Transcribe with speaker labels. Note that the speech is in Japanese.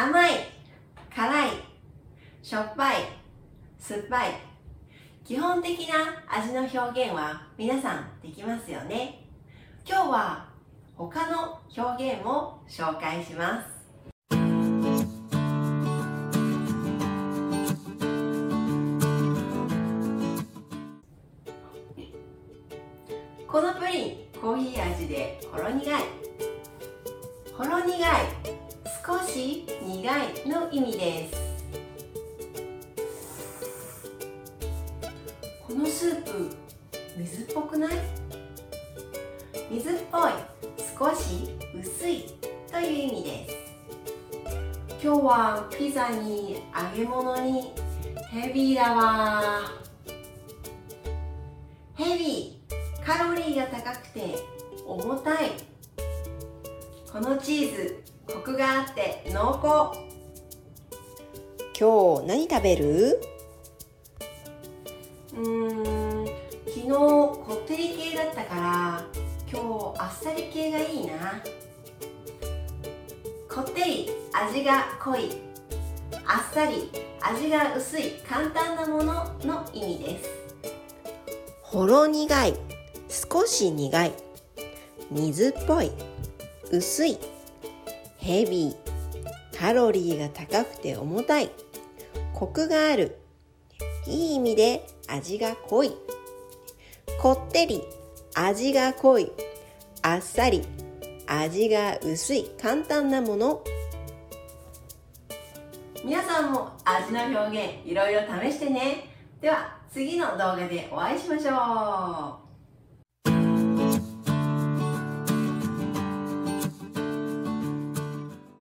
Speaker 1: 甘い辛いしょっぱい酸っぱい。基本的な味の表現は皆さんできますよね。今日は他の表現も紹介します。このプリンコーヒー味でほろ苦い。ほろ苦い。少し苦いの意味です。このスープ水っぽくない？水っぽい少し薄いという意味です。今日はピザに揚げ物にヘビーだわ。ヘビーカロリーが高くて重たい。このチーズコクがあって濃厚。
Speaker 2: 今日何食べる？
Speaker 1: うーん昨日こってり系だったから今日あっさり系がいいな。こってり味が濃いあっさり味が薄い簡単なものの意味です。
Speaker 2: ほろ苦い少し苦い水っぽい薄いヘビー。カロリーが高くて重たい。コクがある。いい意味で味が濃い。こってり。味が濃い。あっさり。味が薄い。簡単なもの。
Speaker 1: 皆さんも味の表現いろいろ試してね。では次の動画でお会いしましょう。